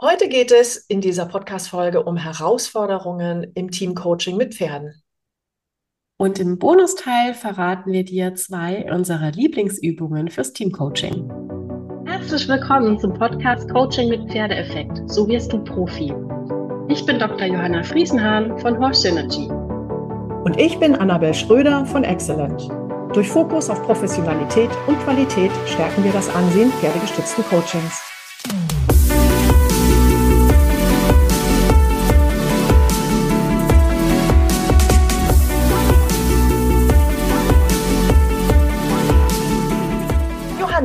Heute geht es in dieser Podcast-Folge um Herausforderungen im Teamcoaching mit Pferden. Und im Bonusteil verraten wir dir zwei unserer Lieblingsübungen fürs Teamcoaching. Herzlich willkommen zum Podcast Coaching mit Pferdeeffekt. So wirst du Profi. Ich bin Dr. Johanna Friesenhahn von Horse Synergy. Und ich bin Annabel Schröder von Excellent. Durch Fokus auf Professionalität und Qualität stärken wir das Ansehen pferdegestützten Coachings.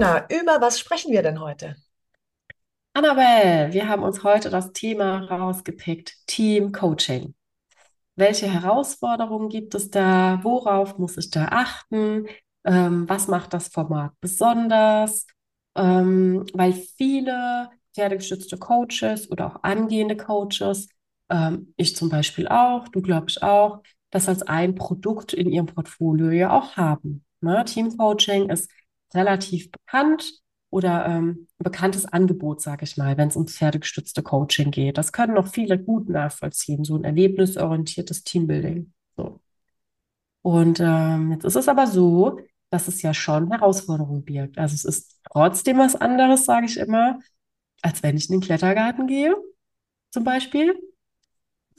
Johanna, über was sprechen wir denn heute? Annabelle, wir haben uns heute das Thema rausgepickt, Team Coaching. Welche Herausforderungen gibt es da? Worauf muss ich da achten? Ähm, was macht das Format besonders? Ähm, weil viele pferdegestützte Coaches oder auch angehende Coaches, ähm, ich zum Beispiel auch, du glaube ich auch, das als ein Produkt in ihrem Portfolio ja auch haben. Ne? Team Coaching ist relativ bekannt oder ähm, bekanntes Angebot, sage ich mal, wenn es ums pferdegestützte Coaching geht. Das können noch viele gut nachvollziehen, so ein erlebnisorientiertes Teambuilding. So. Und ähm, jetzt ist es aber so, dass es ja schon Herausforderungen birgt. Also es ist trotzdem was anderes, sage ich immer, als wenn ich in den Klettergarten gehe, zum Beispiel,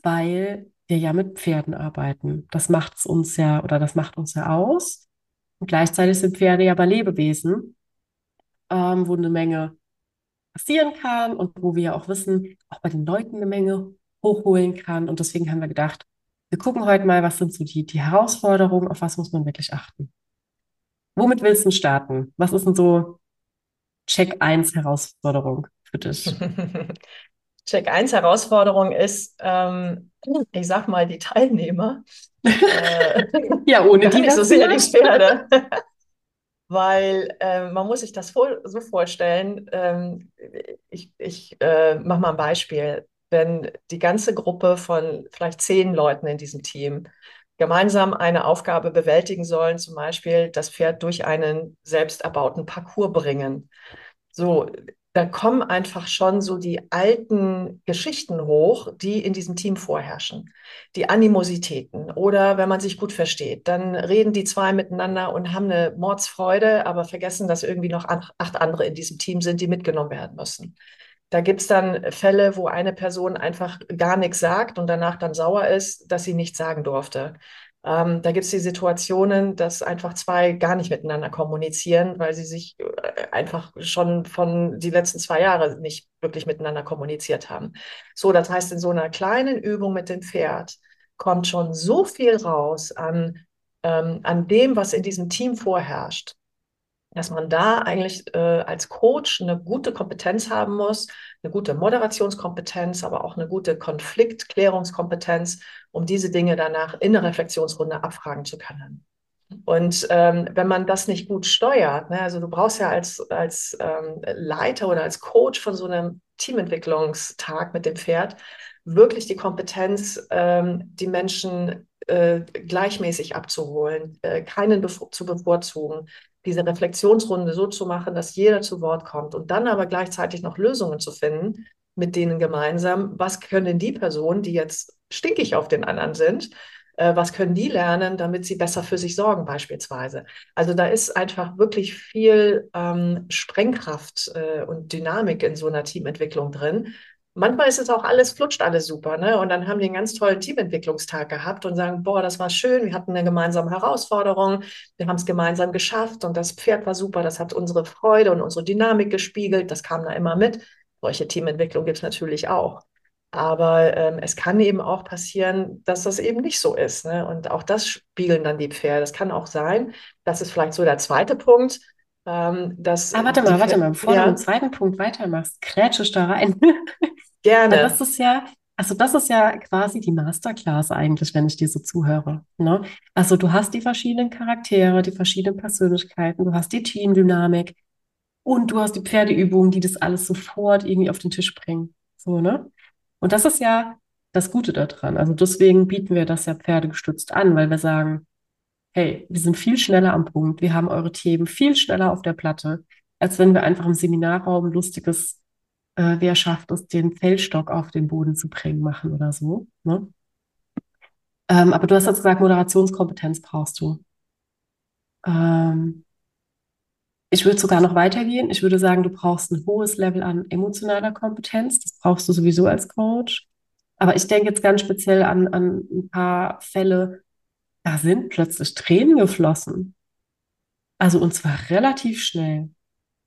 weil wir ja mit Pferden arbeiten. Das macht es uns ja oder das macht uns ja aus. Und gleichzeitig sind Pferde ja aber Lebewesen, ähm, wo eine Menge passieren kann und wo wir auch wissen, auch bei den Leuten eine Menge hochholen kann. Und deswegen haben wir gedacht, wir gucken heute mal, was sind so die, die Herausforderungen, auf was muss man wirklich achten. Womit willst du starten? Was ist denn so Check 1 Herausforderung für dich? Check 1 Herausforderung ist, ähm, ich sag mal, die Teilnehmer. Äh, ja, ohne die nicht so sehr die Pferde. Weil äh, man muss sich das voll, so vorstellen, ähm, ich, ich äh, mache mal ein Beispiel. Wenn die ganze Gruppe von vielleicht zehn Leuten in diesem Team gemeinsam eine Aufgabe bewältigen sollen, zum Beispiel das Pferd durch einen selbst erbauten Parcours bringen. So, da kommen einfach schon so die alten Geschichten hoch, die in diesem Team vorherrschen. Die Animositäten oder wenn man sich gut versteht, dann reden die zwei miteinander und haben eine Mordsfreude, aber vergessen, dass irgendwie noch acht andere in diesem Team sind, die mitgenommen werden müssen. Da gibt es dann Fälle, wo eine Person einfach gar nichts sagt und danach dann sauer ist, dass sie nichts sagen durfte. Ähm, da gibt es die Situationen, dass einfach zwei gar nicht miteinander kommunizieren, weil sie sich äh, einfach schon von die letzten zwei Jahre nicht wirklich miteinander kommuniziert haben. So, das heißt, in so einer kleinen Übung mit dem Pferd kommt schon so viel raus an, ähm, an dem, was in diesem Team vorherrscht dass man da eigentlich äh, als Coach eine gute Kompetenz haben muss, eine gute Moderationskompetenz, aber auch eine gute Konfliktklärungskompetenz, um diese Dinge danach in der Reflexionsrunde abfragen zu können. Und ähm, wenn man das nicht gut steuert, ne, also du brauchst ja als, als ähm, Leiter oder als Coach von so einem Teamentwicklungstag mit dem Pferd wirklich die Kompetenz, ähm, die Menschen äh, gleichmäßig abzuholen, äh, keinen bevor zu bevorzugen, diese Reflexionsrunde so zu machen, dass jeder zu Wort kommt und dann aber gleichzeitig noch Lösungen zu finden mit denen gemeinsam. Was können die Personen, die jetzt stinkig auf den anderen sind, äh, was können die lernen, damit sie besser für sich sorgen beispielsweise? Also da ist einfach wirklich viel ähm, Sprengkraft äh, und Dynamik in so einer Teamentwicklung drin, manchmal ist es auch alles, flutscht alles super, ne? Und dann haben die einen ganz tollen Teamentwicklungstag gehabt und sagen, boah, das war schön, wir hatten eine gemeinsame Herausforderung, wir haben es gemeinsam geschafft und das Pferd war super, das hat unsere Freude und unsere Dynamik gespiegelt, das kam da immer mit. Solche Teamentwicklung gibt es natürlich auch. Aber ähm, es kann eben auch passieren, dass das eben nicht so ist. Ne? Und auch das spiegeln dann die Pferde. Es kann auch sein, das ist vielleicht so der zweite Punkt, ähm, dass. Ah, warte mal, warte mal, bevor ja. du den zweiten Punkt weitermachst, krätsch ich da rein. Gerne. das ist ja, also das ist ja quasi die Masterclass eigentlich, wenn ich dir so zuhöre. Ne? Also du hast die verschiedenen Charaktere, die verschiedenen Persönlichkeiten, du hast die Teamdynamik und du hast die Pferdeübungen, die das alles sofort irgendwie auf den Tisch bringen. So, ne? Und das ist ja das Gute daran. Also deswegen bieten wir das ja pferdegestützt an, weil wir sagen, hey, wir sind viel schneller am Punkt, wir haben eure Themen viel schneller auf der Platte, als wenn wir einfach im Seminarraum lustiges äh, wer schafft es, den Feldstock auf den Boden zu bringen, machen oder so. Ne? Ähm, aber du hast jetzt gesagt, Moderationskompetenz brauchst du. Ähm, ich würde sogar noch weitergehen. Ich würde sagen, du brauchst ein hohes Level an emotionaler Kompetenz. Das brauchst du sowieso als Coach. Aber ich denke jetzt ganz speziell an, an ein paar Fälle, da sind plötzlich Tränen geflossen. Also und zwar relativ schnell.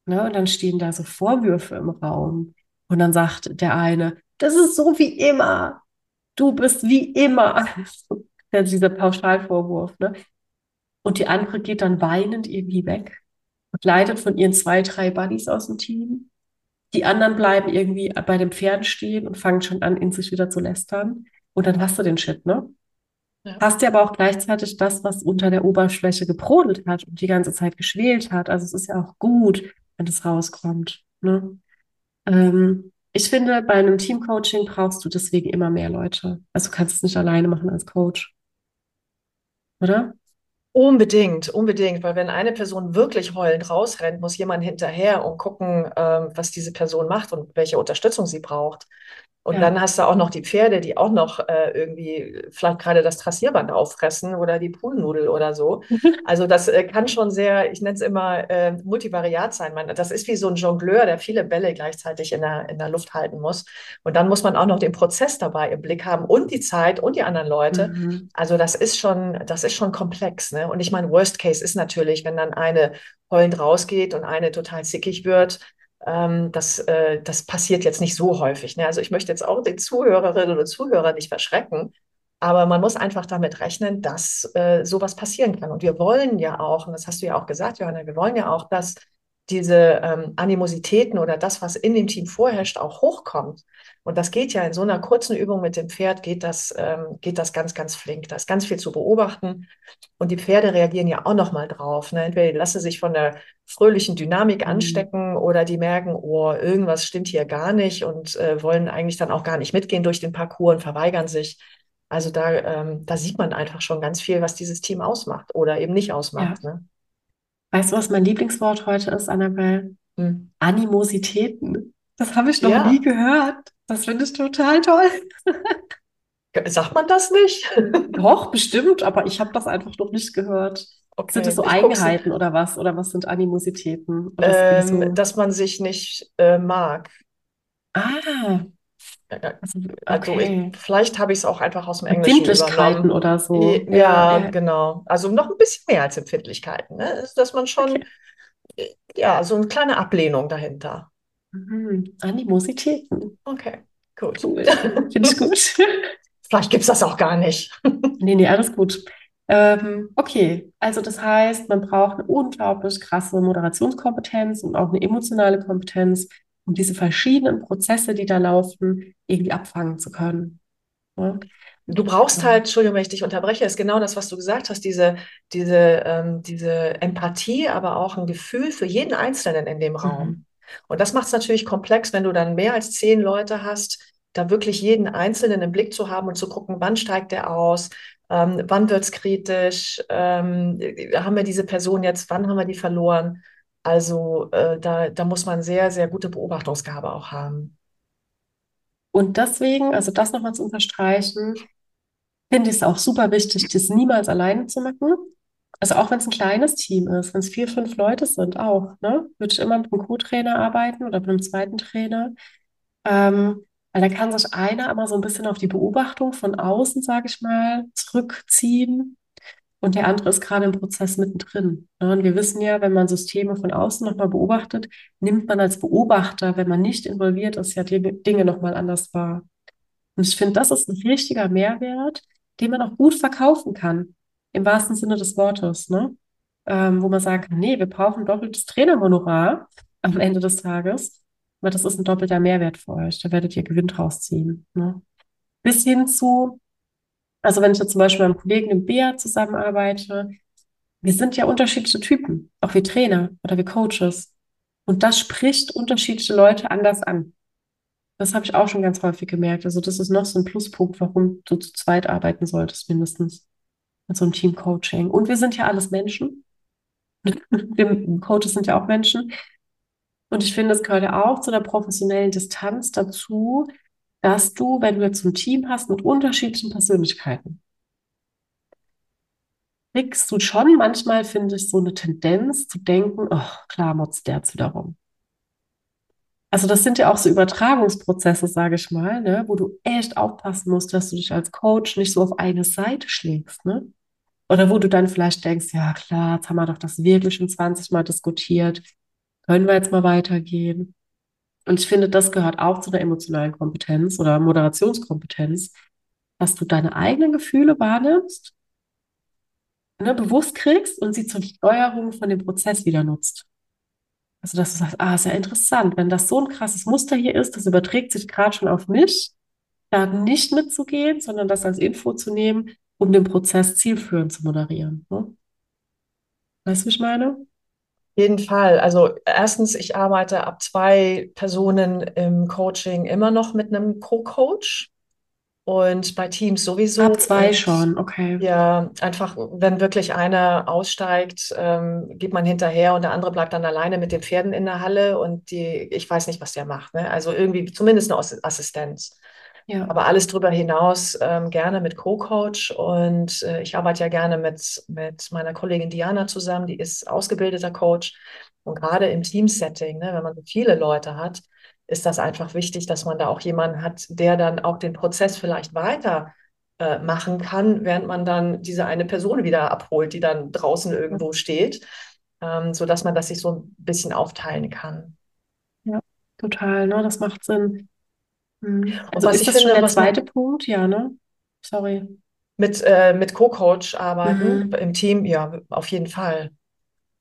Ne? Und dann stehen da so Vorwürfe im Raum. Und dann sagt der eine, das ist so wie immer. Du bist wie immer. Ist dieser Pauschalvorwurf. Ne? Und die andere geht dann weinend irgendwie weg, begleitet von ihren zwei, drei Buddies aus dem Team. Die anderen bleiben irgendwie bei dem Pferd stehen und fangen schon an, in sich wieder zu lästern. Und dann hast du den Shit, ne? Ja. Hast ja aber auch gleichzeitig das, was unter der Oberfläche gebrodelt hat und die ganze Zeit geschwelt hat. Also es ist ja auch gut, wenn es rauskommt. Ne? Ähm, ich finde, bei einem Teamcoaching brauchst du deswegen immer mehr Leute. Also du kannst es nicht alleine machen als Coach. Oder? Unbedingt, unbedingt, weil wenn eine Person wirklich heulend rausrennt, muss jemand hinterher und gucken, ähm, was diese Person macht und welche Unterstützung sie braucht. Und Ja. dann hast du auch noch die Pferde, die auch noch äh, irgendwie vielleicht gerade das Trassierband auffressen oder die Poolnudel oder so. Also das äh, kann schon sehr, ich nenne es immer äh, multivariat sein. Man, das ist wie so ein Jongleur, der viele Bälle gleichzeitig in der, in der Luft halten muss. Und dann muss man auch noch den Prozess dabei im Blick haben und die Zeit und die anderen Leute. Mhm. Also das ist schon, das ist schon komplex, ne? Und ich meine, Worst Case ist natürlich, wenn dann eine heulend rausgeht und eine total zickig wird. Ähm, das, äh, das passiert jetzt nicht so häufig. Ne? Also ich möchte jetzt auch den Zuhörerinnen und Zuhörern nicht verschrecken, aber man muss einfach damit rechnen, dass äh, sowas passieren kann. Und wir wollen ja auch, und das hast du ja auch gesagt, Johanna, wir wollen ja auch, dass diese ähm, Animositäten oder das, was in dem Team vorherrscht, auch hochkommt. Und das geht ja in so einer kurzen Übung mit dem Pferd, geht das, ähm, geht das ganz, ganz flink. Da ist ganz viel zu beobachten. Und die Pferde reagieren ja auch nochmal drauf. Ne? Entweder die lassen sich von der fröhlichen Dynamik Mhm. anstecken oder die merken, oh, irgendwas stimmt hier gar nicht und äh, wollen eigentlich dann auch gar nicht mitgehen durch den Parcours und verweigern sich. Also da, ähm, da sieht man einfach schon ganz viel, was dieses Team ausmacht oder eben nicht ausmacht. Ne? Weißt du, was mein Lieblingswort heute ist, Annabelle? Hm. Animositäten. Das habe ich noch Ja. nie gehört. Das finde ich total toll. Sagt man das nicht? Doch, bestimmt, aber ich habe das einfach noch nicht gehört. Okay, Sind das so. Eigenheiten oder was? Oder was sind Animositäten? Ähm, so, dass man sich nicht äh, mag. ah, Äh, also, Also okay. ich, vielleicht habe ich es auch einfach aus dem Englischen Empfindlichkeiten oder so. Ja, Ja, ja. genau. Also noch ein bisschen mehr als Empfindlichkeiten, ne? Dass man schon, Okay. äh, ja, so eine kleine Ablehnung dahinter. Mhm. Animositäten. Okay, gut. Cool. Finde ich gut. Vielleicht gibt es das auch gar nicht. Nee, nee, alles gut. Ähm, okay, also das heißt, man braucht eine unglaublich krasse Moderationskompetenz und auch eine emotionale Kompetenz, um diese verschiedenen Prozesse, die da laufen, irgendwie abfangen zu können. Ja? Du brauchst halt, Entschuldigung, wenn ich dich unterbreche, ist genau das, was du gesagt hast, diese, diese, ähm, diese Empathie, aber auch ein Gefühl für jeden Einzelnen in dem Raum. Mhm. Und das macht es natürlich komplex, wenn du dann mehr als zehn Leute hast, da wirklich jeden Einzelnen im Blick zu haben und zu gucken, wann steigt der aus, ähm, wann wird es kritisch, ähm, haben wir diese Person jetzt, wann haben wir die verloren? Also äh, da, da muss man sehr, sehr gute Beobachtungsgabe auch haben. Und deswegen, also das nochmal zu unterstreichen, finde ich es auch super wichtig, das niemals alleine zu machen. Also auch wenn es ein kleines Team ist, wenn es vier, fünf Leute sind, auch, ne, würde ich immer mit einem Co-Trainer arbeiten oder mit einem zweiten Trainer. Ähm, weil dann kann sich einer immer so ein bisschen auf die Beobachtung von außen, sage ich mal, zurückziehen und der andere ist gerade im Prozess mittendrin. Ne? Und wir wissen ja, wenn man Systeme von außen nochmal beobachtet, nimmt man als Beobachter, wenn man nicht involviert ist, ja die Dinge nochmal anders wahr. Und ich finde, das ist ein richtiger Mehrwert, den man auch gut verkaufen kann, im wahrsten Sinne des Wortes, ne? Ähm, wo man kann, nee, wir brauchen doppeltes Trainerhonorar am Ende des Tages, weil das ist ein doppelter Mehrwert für euch. Da werdet ihr Gewinn draus ziehen. Ne? Bis hin zu, also wenn ich jetzt zum Beispiel mit einem Kollegen im BEA zusammenarbeite, wir sind ja unterschiedliche Typen, auch wir Trainer oder wir Coaches. Und das spricht unterschiedliche Leute anders an. Das habe ich auch schon ganz häufig gemerkt. Also das ist noch so ein Pluspunkt, warum du zu zweit arbeiten solltest, mindestens mit so einem Team-Coaching. Und wir sind ja alles Menschen. Wir Coaches sind ja auch Menschen. Und ich finde, es gehört ja auch zu der professionellen Distanz dazu, dass du, wenn du jetzt ein Team hast mit unterschiedlichen Persönlichkeiten, kriegst du schon manchmal, finde ich, so eine Tendenz zu denken, oh, klar motzt der jetzt wieder rum. Also das sind ja auch so Übertragungsprozesse, sage ich mal, ne, wo du echt aufpassen musst, dass du dich als Coach nicht so auf eine Seite schlägst, ne? Oder wo du dann vielleicht denkst, ja klar, jetzt haben wir doch das wirklich schon 20 Mal diskutiert, können wir jetzt mal weitergehen? Und ich finde, das gehört auch zu einer emotionalen Kompetenz oder Moderationskompetenz, dass du deine eigenen Gefühle wahrnimmst, ne, bewusst kriegst und sie zur Steuerung von dem Prozess wieder nutzt. Also, dass du sagst, ah, ist ja interessant, wenn das so ein krasses Muster hier ist, das überträgt sich gerade schon auf mich, da nicht mitzugehen, sondern das als Info zu nehmen, um den Prozess zielführend zu moderieren. Ne? Weißt du, wie ich meine? jeden Fall. Also erstens, ich arbeite ab zwei Personen im Coaching immer noch mit einem Co-Coach und bei Teams sowieso. Ab zwei Und schon, okay. ja, einfach, wenn wirklich einer aussteigt, ähm, geht man hinterher und der andere bleibt dann alleine mit den Pferden in der Halle und die, ich weiß nicht, was der macht, ne? Also irgendwie zumindest eine Ass- Assistenz. Ja. Aber alles drüber hinaus ähm, gerne mit Co-Coach und äh, ich arbeite ja gerne mit, mit meiner Kollegin Diana zusammen, die ist ausgebildeter Coach. Und gerade im Teamsetting, ne, wenn man so viele Leute hat, ist das einfach wichtig, dass man da auch jemanden hat, der dann auch den Prozess vielleicht weiter äh, machen kann, während man dann diese eine Person wieder abholt, die dann draußen irgendwo steht, ähm, sodass man das sich so ein bisschen aufteilen kann. Ja, total, ne? Das macht Sinn. Hm. Und Also was ist ich das schon finde, der was man zweite Punkt? Ja, ne? Sorry. mit, äh, mit Co-Coach arbeiten Mhm. im Team, ja, auf jeden Fall.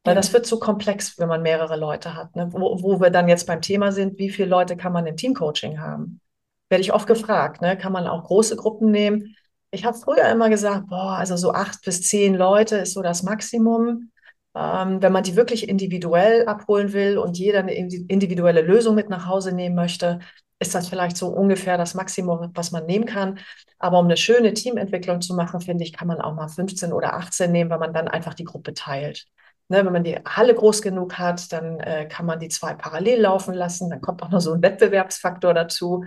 Weil das wird zu komplex, wenn man mehrere Leute hat. Ne? Wo, wo wir dann jetzt beim Thema sind, wie viele Leute kann man im Teamcoaching haben? Werde ich oft gefragt, ne? Kann man auch große Gruppen nehmen? Ich habe früher immer gesagt, boah, also so acht bis zehn Leute ist so das Maximum. Ähm, wenn man die wirklich individuell abholen will und jeder eine indi- individuelle Lösung mit nach Hause nehmen möchte, ist das vielleicht so ungefähr das Maximum, was man nehmen kann. Aber um eine schöne Teamentwicklung zu machen, finde ich, kann man auch mal 15 oder 18 nehmen, weil man dann einfach die Gruppe teilt. Ne, wenn man die Halle groß genug hat, dann äh, kann man die zwei parallel laufen lassen. Dann kommt auch noch so ein Wettbewerbsfaktor dazu.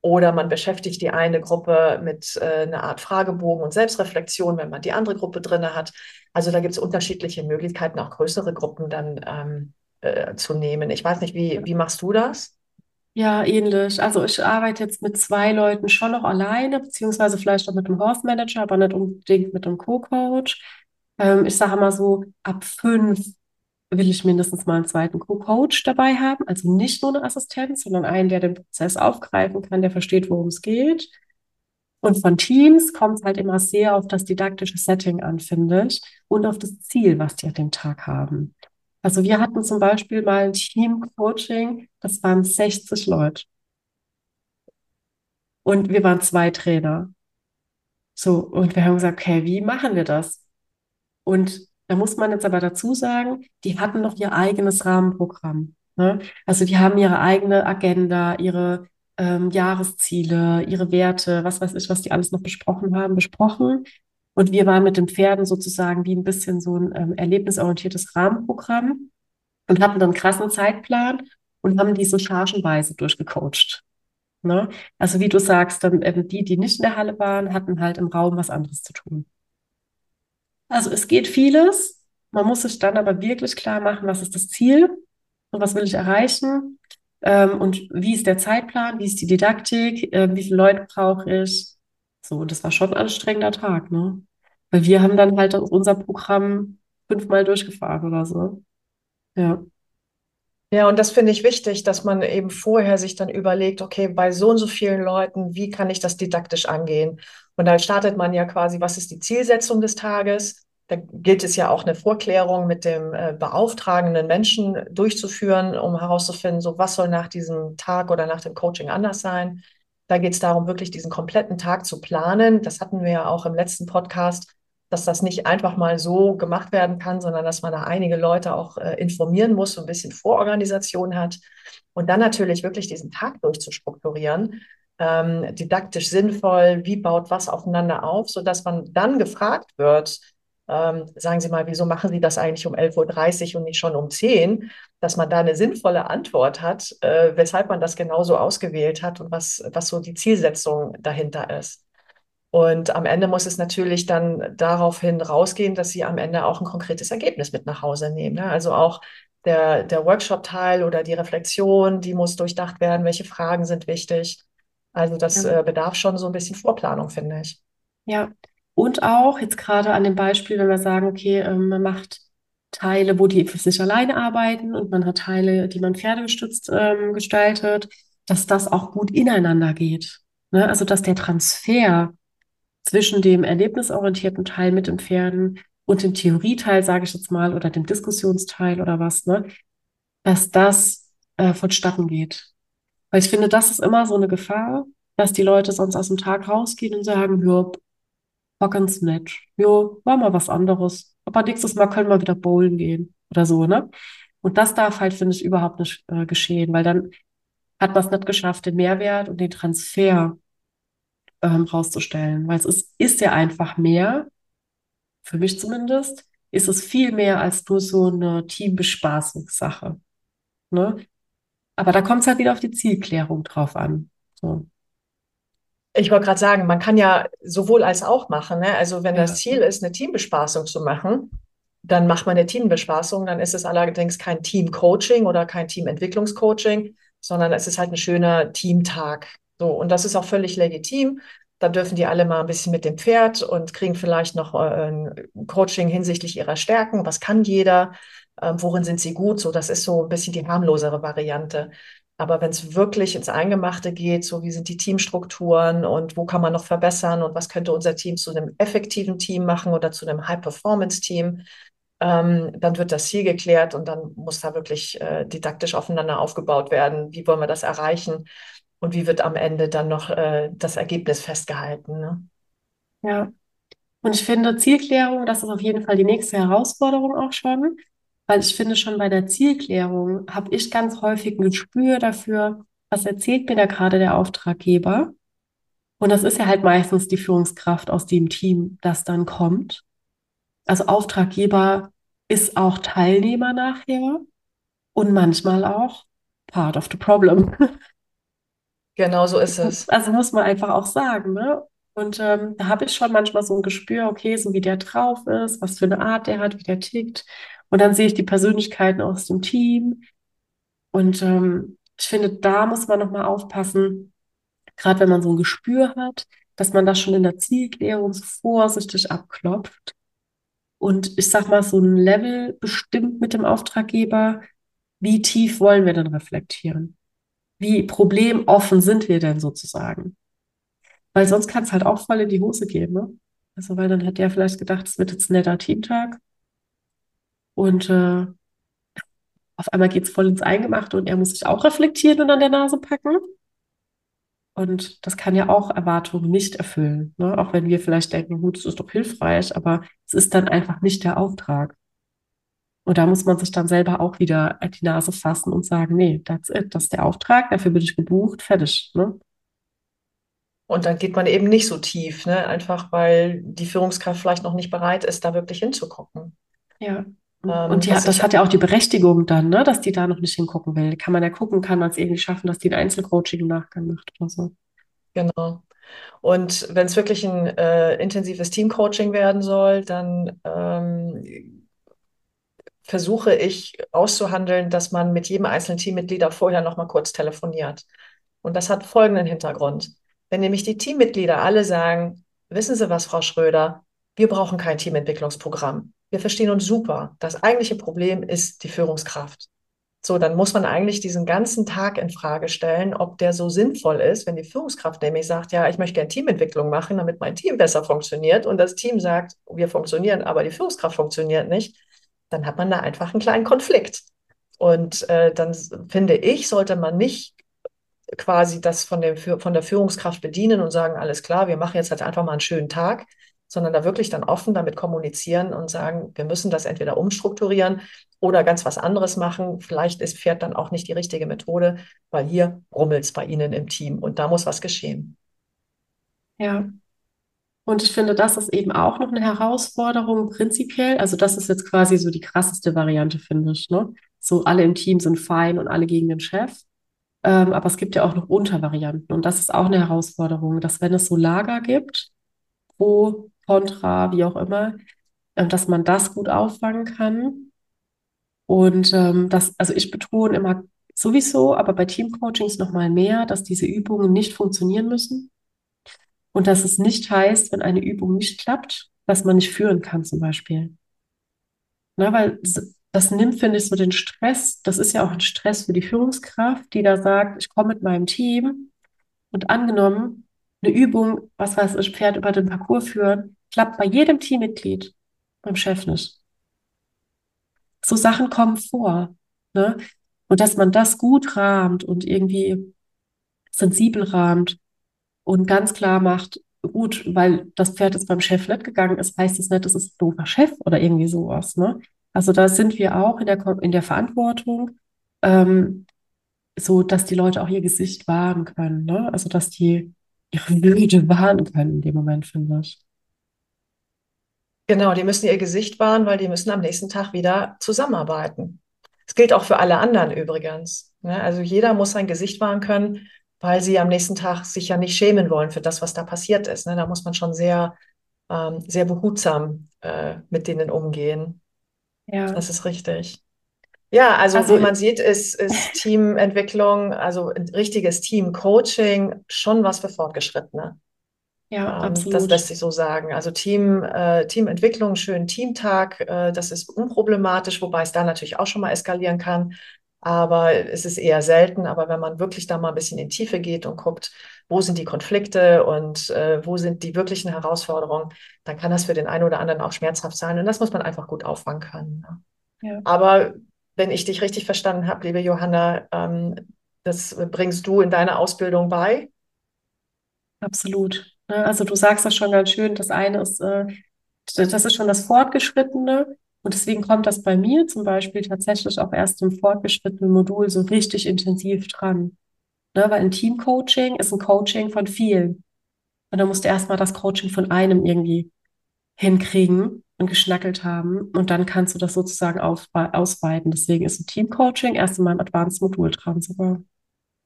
Oder man beschäftigt die eine Gruppe mit äh, einer Art Fragebogen und Selbstreflexion, wenn man die andere Gruppe drin hat. Also da gibt es unterschiedliche Möglichkeiten, auch größere Gruppen dann ähm, äh, zu nehmen. Ich weiß nicht, wie, wie machst du das? Ja, ähnlich. Also ich arbeite jetzt mit zwei Leuten schon noch alleine, beziehungsweise vielleicht auch mit dem Horse Manager, aber nicht unbedingt mit dem Co-Coach. Ähm, ich sage mal so, ab fünf will ich mindestens mal einen zweiten Co-Coach dabei haben. Also nicht nur eine Assistenz, sondern einen, der den Prozess aufgreifen kann, der versteht, worum es geht. Und von Teams kommt es halt immer sehr auf das didaktische Setting an, finde ich, und auf das Ziel, was die an dem Tag haben. Also wir hatten zum Beispiel mal ein Team-Coaching, das waren 60 Leute und wir waren zwei Trainer. So, und wir haben gesagt, okay, wie machen wir das? Und da muss man jetzt aber dazu sagen, die hatten noch ihr eigenes Rahmenprogramm. Ne? Also die haben ihre eigene Agenda, ihre ähm, Jahresziele, ihre Werte, was weiß ich, was die alles noch besprochen haben, besprochen. Und wir waren mit den Pferden sozusagen wie ein bisschen so ein ähm, erlebnisorientiertes Rahmenprogramm und hatten dann einen krassen Zeitplan und haben die so chargenweise durchgecoacht. Ne? Also wie du sagst, dann ähm, die, die nicht in der Halle waren, hatten halt im Raum was anderes zu tun. Also es geht vieles. Man muss sich dann aber wirklich klar machen, was ist das Ziel und was will ich erreichen ähm, und wie ist der Zeitplan, wie ist die Didaktik, äh, wie viele Leute brauche ich. So, und das war schon ein anstrengender Tag, ne? Weil wir haben dann halt unser Programm fünfmal durchgefahren oder so. Ja. Ja, und das finde ich wichtig, dass man eben vorher sich dann überlegt, okay, bei so und so vielen Leuten, wie kann ich das didaktisch angehen? Und dann startet man ja quasi, was ist die Zielsetzung des Tages? Da gilt es ja auch eine Vorklärung mit dem äh, beauftragenden Menschen durchzuführen, um herauszufinden, so was soll nach diesem Tag oder nach dem Coaching anders sein. Da geht es darum, wirklich diesen kompletten Tag zu planen. Das hatten wir ja auch im letzten Podcast, dass das nicht einfach mal so gemacht werden kann, sondern dass man da einige Leute auch äh, informieren muss, so ein bisschen Vororganisation hat und dann natürlich wirklich diesen Tag durchzustrukturieren, ähm, didaktisch sinnvoll, wie baut was aufeinander auf, sodass man dann gefragt wird, ähm, sagen Sie mal, wieso machen Sie das eigentlich um 11.30 Uhr und nicht schon um 10 dass man da eine sinnvolle Antwort hat, äh, weshalb man das genauso ausgewählt hat und was, was so die Zielsetzung dahinter ist. Und am Ende muss es natürlich dann daraufhin rausgehen, dass Sie am Ende auch ein konkretes Ergebnis mit nach Hause nehmen. Ne? Also auch der, der Workshop-Teil oder die Reflexion, die muss durchdacht werden, welche Fragen sind wichtig. Also das Ja. äh, bedarf schon so ein bisschen Vorplanung, finde ich. Ja, und auch jetzt gerade an dem Beispiel, wenn wir sagen, okay, ähm, man macht Teile, wo die für sich alleine arbeiten und man hat Teile, die man pferdegestützt ähm, gestaltet, dass das auch gut ineinander geht. Ne? Also dass der Transfer zwischen dem erlebnisorientierten Teil mit den Pferden und dem Theorieteil, sage ich jetzt mal, oder dem Diskussionsteil oder was, ne, dass das äh, vonstatten geht. Weil ich finde, das ist immer so eine Gefahr, dass die Leute sonst aus dem Tag rausgehen und sagen, war ganz nett. Jo, war mal was anderes. Aber nächstes Mal können wir wieder bowlen gehen oder so, ne? Und das darf halt, finde ich, überhaupt nicht äh, geschehen, weil dann hat man es nicht geschafft, den Mehrwert und den Transfer ähm, rauszustellen. Weil es ist, ist ja einfach mehr, für mich zumindest, ist es viel mehr als nur so eine Teambespaßungssache. Ne? Aber da kommt es halt wieder auf die Zielklärung drauf an. So. Ich wollte gerade sagen, man kann ja sowohl als auch machen. Ne? Also wenn Ja. das Ziel ist, eine Teambespaßung zu machen, dann macht man eine Teambespaßung. Dann ist es allerdings kein Teamcoaching oder kein Teamentwicklungscoaching, sondern es ist halt ein schöner Teamtag. So, und das ist auch völlig legitim. Da dürfen die alle mal ein bisschen mit dem Pferd und kriegen vielleicht noch äh, ein Coaching hinsichtlich ihrer Stärken. Was kann jeder? Ähm, worin sind sie gut? So, das ist so ein bisschen die harmlosere Variante. Aber wenn es wirklich ins Eingemachte geht, so wie sind die Teamstrukturen und wo kann man noch verbessern und was könnte unser Team zu einem effektiven Team machen oder zu einem High-Performance-Team, ähm, dann wird das Ziel geklärt und dann muss da wirklich äh, didaktisch aufeinander aufgebaut werden. Wie wollen wir das erreichen und wie wird am Ende dann noch äh, das Ergebnis festgehalten? Ne? Ja. Und ich finde Zielklärung, das ist auf jeden Fall die nächste Herausforderung auch schon, weil ich finde schon bei der Zielklärung habe ich ganz häufig ein Gespür dafür, was erzählt mir da gerade der Auftraggeber. Und das ist ja halt meistens die Führungskraft aus dem Team, das dann kommt. Also Auftraggeber ist auch Teilnehmer nachher und manchmal auch part of the problem. Genau so ist es. Also muss man einfach auch sagen, ne? Und ähm, da habe ich schon manchmal so ein Gespür, okay, so wie der drauf ist, was für eine Art der hat, wie der tickt. Und dann sehe ich die Persönlichkeiten aus dem Team. Und ähm, ich finde, da muss man nochmal aufpassen, gerade wenn man so ein Gespür hat, dass man das schon in der Zielklärung so vorsichtig abklopft. Und ich sag mal, so ein Level bestimmt mit dem Auftraggeber, wie tief wollen wir denn reflektieren? Wie problemoffen sind wir denn sozusagen? Weil sonst kann es halt auch voll in die Hose gehen, ne? Also, weil dann hätte er vielleicht gedacht, es wird jetzt ein netter Teamtag und äh, auf einmal geht es voll ins Eingemachte und er muss sich auch reflektieren und an der Nase packen. Und das kann ja auch Erwartungen nicht erfüllen, ne? Auch wenn wir vielleicht denken, gut, das ist doch hilfreich, aber es ist dann einfach nicht der Auftrag. Und da muss man sich dann selber auch wieder an die Nase fassen und sagen, nee, that's it, das ist der Auftrag, dafür bin ich gebucht, fertig, ne? Und dann geht man eben nicht so tief, ne? Einfach weil die Führungskraft vielleicht noch nicht bereit ist, da wirklich hinzugucken. Ja. Ähm, Und hat, das hat ja auch die Berechtigung dann, ne, dass die da noch nicht hingucken will. Kann man ja gucken, kann man es irgendwie schaffen, dass die ein Einzelcoaching im Nachgang macht oder so. Genau. Und wenn es wirklich ein äh, intensives Teamcoaching werden soll, dann ähm, versuche ich auszuhandeln, dass man mit jedem einzelnen Teammitglied vorher noch mal kurz telefoniert. Und das hat folgenden Hintergrund. Wenn nämlich die Teammitglieder alle sagen, wissen Sie was, Frau Schröder, wir brauchen kein Teamentwicklungsprogramm. Wir verstehen uns super. Das eigentliche Problem ist die Führungskraft. So, dann muss man eigentlich diesen ganzen Tag in Frage stellen, ob der so sinnvoll ist, wenn die Führungskraft nämlich sagt, ja, ich möchte gerne Teamentwicklung machen, damit mein Team besser funktioniert und das Team sagt, wir funktionieren, aber die Führungskraft funktioniert nicht, dann hat man da einfach einen kleinen Konflikt. Und äh, dann finde ich, sollte man nicht quasi das von der, von der Führungskraft bedienen und sagen, alles klar, wir machen jetzt halt einfach mal einen schönen Tag, sondern da wirklich dann offen damit kommunizieren und sagen, wir müssen das entweder umstrukturieren oder ganz was anderes machen. Vielleicht ist Pferd dann auch nicht die richtige Methode, weil hier rummelt es bei Ihnen im Team und da muss was geschehen. Ja. Und ich finde, das ist eben auch noch eine Herausforderung prinzipiell. Also das ist jetzt quasi so die krasseste Variante, finde ich. Ne? So alle im Team sind fein und alle gegen den Chef. Ähm, aber es gibt ja auch noch Untervarianten. Und das ist auch eine Herausforderung, dass wenn es so Lager gibt, pro, contra, wie auch immer, äh, dass man das gut auffangen kann. Und ähm, das, also ich betone immer sowieso, aber bei Teamcoachings noch mal mehr, dass diese Übungen nicht funktionieren müssen. Und dass es nicht heißt, wenn eine Übung nicht klappt, dass man nicht führen kann, zum Beispiel. Na, weil das nimmt, finde ich, so den Stress. Das ist ja auch ein Stress für die Führungskraft, die da sagt, ich komme mit meinem Team und angenommen, eine Übung, was weiß ich, Pferd über den Parcours führen, klappt bei jedem Teammitglied, beim Chef nicht. So Sachen kommen vor. Ne? Und dass man das gut rahmt und irgendwie sensibel rahmt und ganz klar macht, gut, weil das Pferd jetzt beim Chef nicht gegangen ist, heißt es nicht, es ist ein doofer Chef oder irgendwie sowas. Ne? Also da sind wir auch in der, in der Verantwortung, ähm, so dass die Leute auch ihr Gesicht wahren können. Ne? Also dass die ihre Würde wahren können in dem Moment, finde ich. Genau, die müssen ihr Gesicht wahren, weil die müssen am nächsten Tag wieder zusammenarbeiten. Das gilt auch für alle anderen übrigens. Ne? Also jeder muss sein Gesicht wahren können, weil sie am nächsten Tag sich ja nicht schämen wollen für das, was da passiert ist. Ne? Da muss man schon sehr, ähm, sehr behutsam äh, mit denen umgehen. Ja. Das ist richtig. Ja, also, also wie man sieht, ist, ist Teamentwicklung, also ein richtiges Team-Coaching schon was für Fortgeschrittene. Ja, ähm, absolut. Das lässt sich so sagen. Also Team, äh, Teamentwicklung, schönen Teamtag, äh, das ist unproblematisch, wobei es da natürlich auch schon mal eskalieren kann. Aber es ist eher selten. Aber wenn man wirklich da mal ein bisschen in Tiefe geht und guckt, wo sind die Konflikte und äh, wo sind die wirklichen Herausforderungen, dann kann das für den einen oder anderen auch schmerzhaft sein. Und das muss man einfach gut auffangen können. Ne? Ja. Aber wenn ich dich richtig verstanden habe, liebe Johanna, ähm, das bringst du in deiner Ausbildung bei? Absolut. Ne? Also du sagst das schon ganz schön. Das eine ist, äh, das ist schon das Fortgeschrittene. Und deswegen kommt das bei mir zum Beispiel tatsächlich auch erst im fortgeschrittenen Modul so richtig intensiv dran. Ne, weil ein Teamcoaching ist ein Coaching von vielen. Und da musst du erstmal das Coaching von einem irgendwie hinkriegen und geschnackelt haben. Und dann kannst du das sozusagen auf, ausweiten. Deswegen ist ein Teamcoaching erst in meinem Advanced-Modul dran sogar.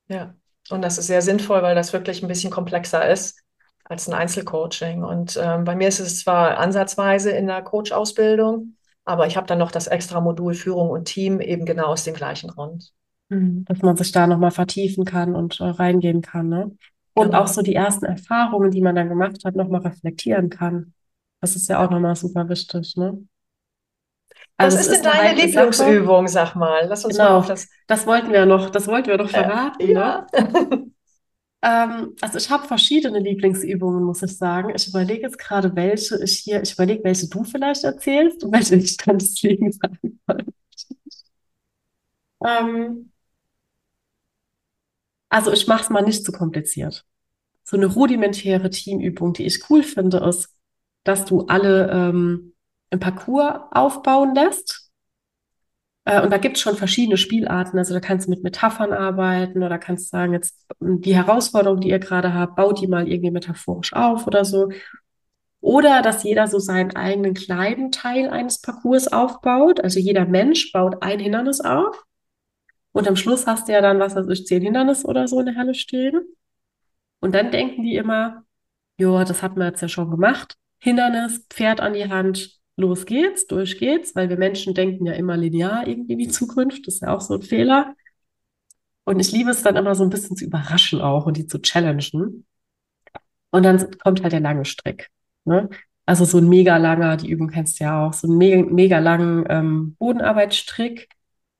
Ja, und das ist sehr sinnvoll, weil das wirklich ein bisschen komplexer ist als ein Einzelcoaching. Und ähm, bei mir ist es zwar ansatzweise in der Coach-Ausbildung, aber ich habe dann noch das extra Modul Führung und Team eben genau aus dem gleichen Grund. Mhm. Dass man sich da nochmal vertiefen kann und äh, reingehen kann. Ne? Und genau. auch so die ersten Erfahrungen, die man dann gemacht hat, nochmal reflektieren kann. Das ist ja auch nochmal super wichtig. Ne? Also Was ist denn deine Lieblingsübung, sag mal? Lass uns genau, mal auf das. Das wollten wir noch, das wollten wir noch äh, verraten. Äh, ja. Ne? ähm, also ich habe verschiedene Lieblingsübungen, muss ich sagen. Ich überlege jetzt gerade, welche ich hier, ich überlege, welche du vielleicht erzählst und welche ich dann deswegen sagen wollte. Ähm, also ich mache es mal nicht zu kompliziert. So eine rudimentäre Teamübung, die ich cool finde, ist, dass du alle ähm, im Parcours aufbauen lässt. Äh, und da gibt es schon verschiedene Spielarten. Also da kannst du mit Metaphern arbeiten oder kannst sagen, jetzt ähm, die Herausforderung, die ihr gerade habt, baut die mal irgendwie metaphorisch auf oder so. Oder dass jeder so seinen eigenen kleinen Teil eines Parcours aufbaut. Also jeder Mensch baut ein Hindernis auf. Und am Schluss hast du ja dann, was weiß ich, zehn Hindernisse oder so in der Halle stehen. Und dann denken die immer, ja, das hat man jetzt ja schon gemacht. Hindernis, Pferd an die Hand, los geht's, durch geht's, weil wir Menschen denken ja immer linear irgendwie in die Zukunft. Das ist ja auch so ein Fehler. Und ich liebe es dann immer so ein bisschen zu überraschen auch und die zu challengen. Und dann kommt halt der lange Strick. Ne? Also so ein mega langer, die Übung kennst du ja auch, so ein mega, mega langen ähm, Bodenarbeitsstrick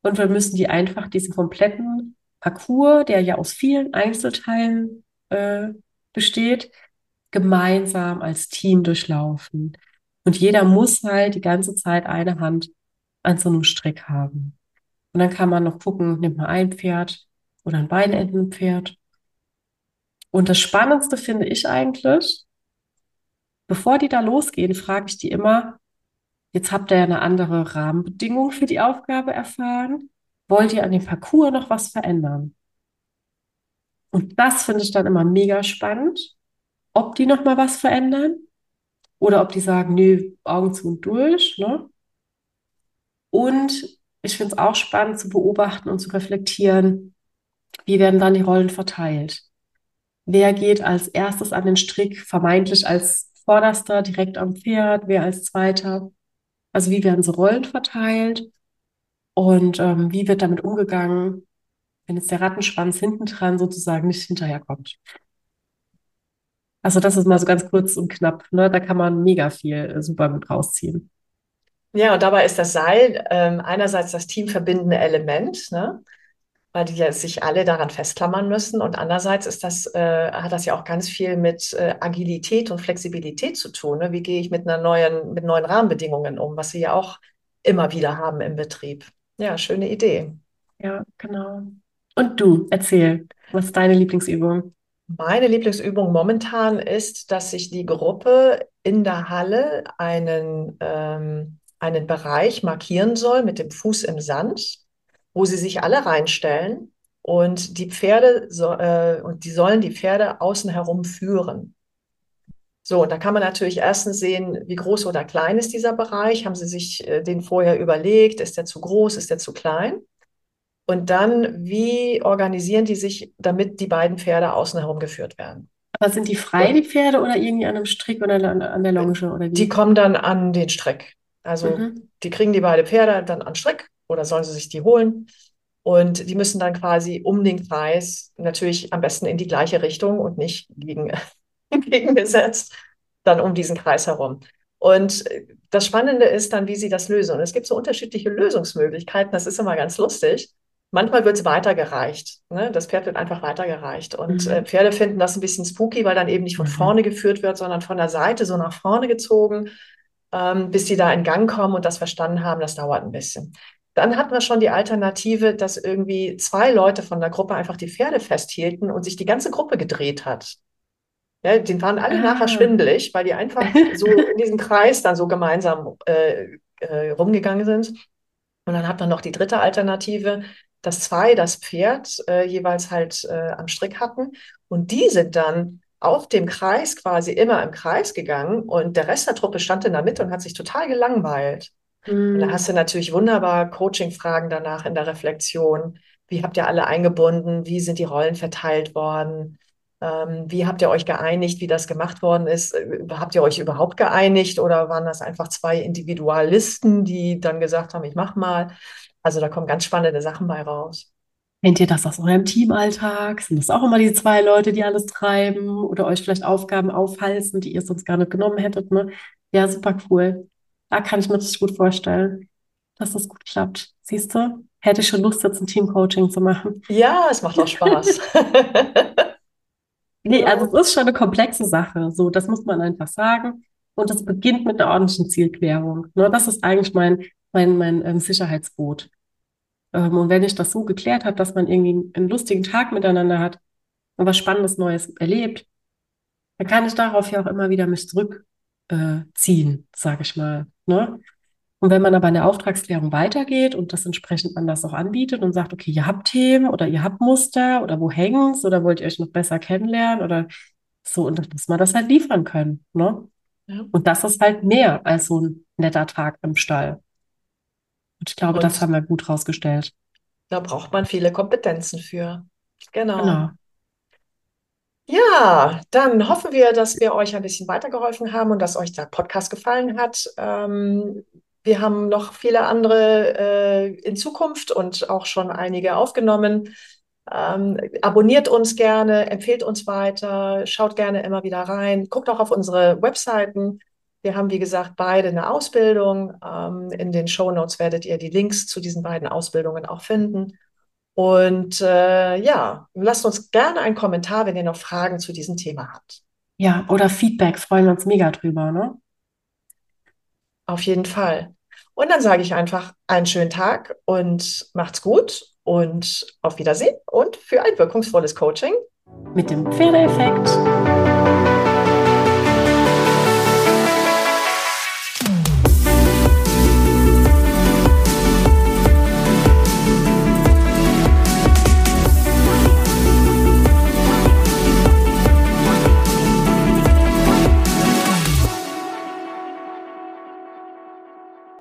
und wir müssen die einfach diesen kompletten Parcours, der ja aus vielen Einzelteilen äh, besteht, gemeinsam als Team durchlaufen. Und jeder muss halt die ganze Zeit eine Hand an so einem Strick haben. Und dann kann man noch gucken, nimmt man ein Pferd oder ein Beinendenpferd. Und das Spannendste finde ich eigentlich, bevor die da losgehen, frage ich die immer, Jetzt habt ihr ja eine andere Rahmenbedingung für die Aufgabe erfahren. Wollt ihr an dem Parcours noch was verändern? Und das finde ich dann immer mega spannend, ob die noch mal was verändern oder ob die sagen, nö, Augen zu und durch. Ne? Und ich finde es auch spannend zu beobachten und zu reflektieren, wie werden dann die Rollen verteilt. Wer geht als erstes an den Strick, vermeintlich als Vorderster, direkt am Pferd, wer als Zweiter? Also wie werden so Rollen verteilt und ähm, wie wird damit umgegangen, wenn jetzt der Rattenschwanz hinten dran sozusagen nicht hinterherkommt. Also das ist mal so ganz kurz und knapp. Ne? Da kann man mega viel äh, super mit rausziehen. Ja, und dabei ist das Seil ähm, einerseits das teamverbindende Element, ne? weil die ja sich alle daran festklammern müssen. Und andererseits ist das, äh, hat das ja auch ganz viel mit äh, Agilität und Flexibilität zu tun. Ne? Wie gehe ich mit einer neuen, mit neuen Rahmenbedingungen um, was sie ja auch immer wieder haben im Betrieb. Ja, schöne Idee. Ja, genau. Und du, erzähl, was ist deine Lieblingsübung? Meine Lieblingsübung momentan ist, dass sich die Gruppe in der Halle einen, ähm, einen Bereich markieren soll mit dem Fuß im Sand, wo sie sich alle reinstellen und die Pferde so, äh, und die sollen die Pferde außen herum führen. So, und da kann man natürlich erstens sehen, wie groß oder klein ist dieser Bereich. Haben Sie sich äh, den vorher überlegt? Ist der zu groß? Ist der zu klein? Und dann, wie organisieren die sich, damit die beiden Pferde außen herum geführt werden? Aber sind die frei, die Pferde, oder irgendwie an einem Strick oder an der Longe? Oder wie? Die kommen dann an den Strick. Also mhm. die kriegen die beiden Pferde dann an Strick oder sollen sie sich die holen? Und die müssen dann quasi um den Kreis, natürlich am besten in die gleiche Richtung und nicht gegen, gegengesetzt, dann um diesen Kreis herum. Und das Spannende ist dann, wie sie das lösen. Und es gibt so unterschiedliche Lösungsmöglichkeiten. Das ist immer ganz lustig. Manchmal wird es weitergereicht. Ne? Das Pferd wird einfach weitergereicht. Und mhm. äh, Pferde finden das ein bisschen spooky, weil dann eben nicht von mhm. vorne geführt wird, sondern von der Seite so nach vorne gezogen, ähm, bis sie da in Gang kommen und das verstanden haben. Das dauert ein bisschen. Dann hatten wir schon die Alternative, dass irgendwie zwei Leute von der Gruppe einfach die Pferde festhielten und sich die ganze Gruppe gedreht hat. Ja, den waren alle ah. nachher schwindelig, weil die einfach so in diesem Kreis dann so gemeinsam äh, äh, rumgegangen sind. Und dann hat man noch die dritte Alternative, dass zwei das Pferd äh, jeweils halt äh, am Strick hatten. Und die sind dann auf dem Kreis quasi immer im Kreis gegangen und der Rest der Truppe stand in der Mitte und hat sich total gelangweilt. Mhm. Und da hast du natürlich wunderbar Coaching-Fragen danach in der Reflexion. Wie habt ihr alle eingebunden? Wie sind die Rollen verteilt worden? Ähm, wie habt ihr euch geeinigt, wie das gemacht worden ist? Äh, habt ihr euch überhaupt geeinigt oder waren das einfach zwei Individualisten, die dann gesagt haben, ich mach mal? Also da kommen ganz spannende Sachen bei raus. Kennt ihr das aus eurem Teamalltag? Sind das auch immer die zwei Leute, die alles treiben oder euch vielleicht Aufgaben aufhalsen, die ihr sonst gar nicht genommen hättet? Ne? Ja, super cool. Da kann ich mir richtig gut vorstellen, dass das gut klappt. Siehst du? Hätte ich schon Lust, jetzt ein Teamcoaching zu machen. Ja, es macht auch Spaß. nee, also es ist schon eine komplexe Sache. So, das muss man einfach sagen. Und es beginnt mit einer ordentlichen Zielklärung. Ne? Das ist eigentlich mein, mein, mein ähm, Sicherheitsboot. Ähm, und wenn ich das so geklärt habe, dass man irgendwie einen lustigen Tag miteinander hat und was Spannendes Neues erlebt, dann kann ich darauf ja auch immer wieder mich zurückziehen, äh, sage ich mal. Ne? Und wenn man aber in der Auftragsklärung weitergeht und das entsprechend anders auch anbietet und sagt, okay, ihr habt Themen oder ihr habt Muster oder wo hängt's oder wollt ihr euch noch besser kennenlernen oder so, und dann muss man das halt liefern können. Ne? Ja. Und das ist halt mehr als so ein netter Tag im Stall. Und ich glaube, und das haben wir gut rausgestellt. Da braucht man viele Kompetenzen für. Genau. genau. Ja, dann hoffen wir, dass wir euch ein bisschen weitergeholfen haben und dass euch der Podcast gefallen hat. Ähm, wir haben noch viele andere äh, in Zukunft und auch schon einige aufgenommen. Ähm, abonniert uns gerne, empfehlt uns weiter, schaut gerne immer wieder rein, guckt auch auf unsere Webseiten. Wir haben, wie gesagt, beide eine Ausbildung. Ähm, in den Show Notes werdet ihr die Links zu diesen beiden Ausbildungen auch finden. Und äh, ja, lasst uns gerne einen Kommentar, wenn ihr noch Fragen zu diesem Thema habt. Ja, oder Feedback, freuen wir uns mega drüber, ne? Auf jeden Fall. Und dann sage ich einfach einen schönen Tag und macht's gut und auf Wiedersehen und für ein wirkungsvolles Coaching mit dem Pferdeeffekt.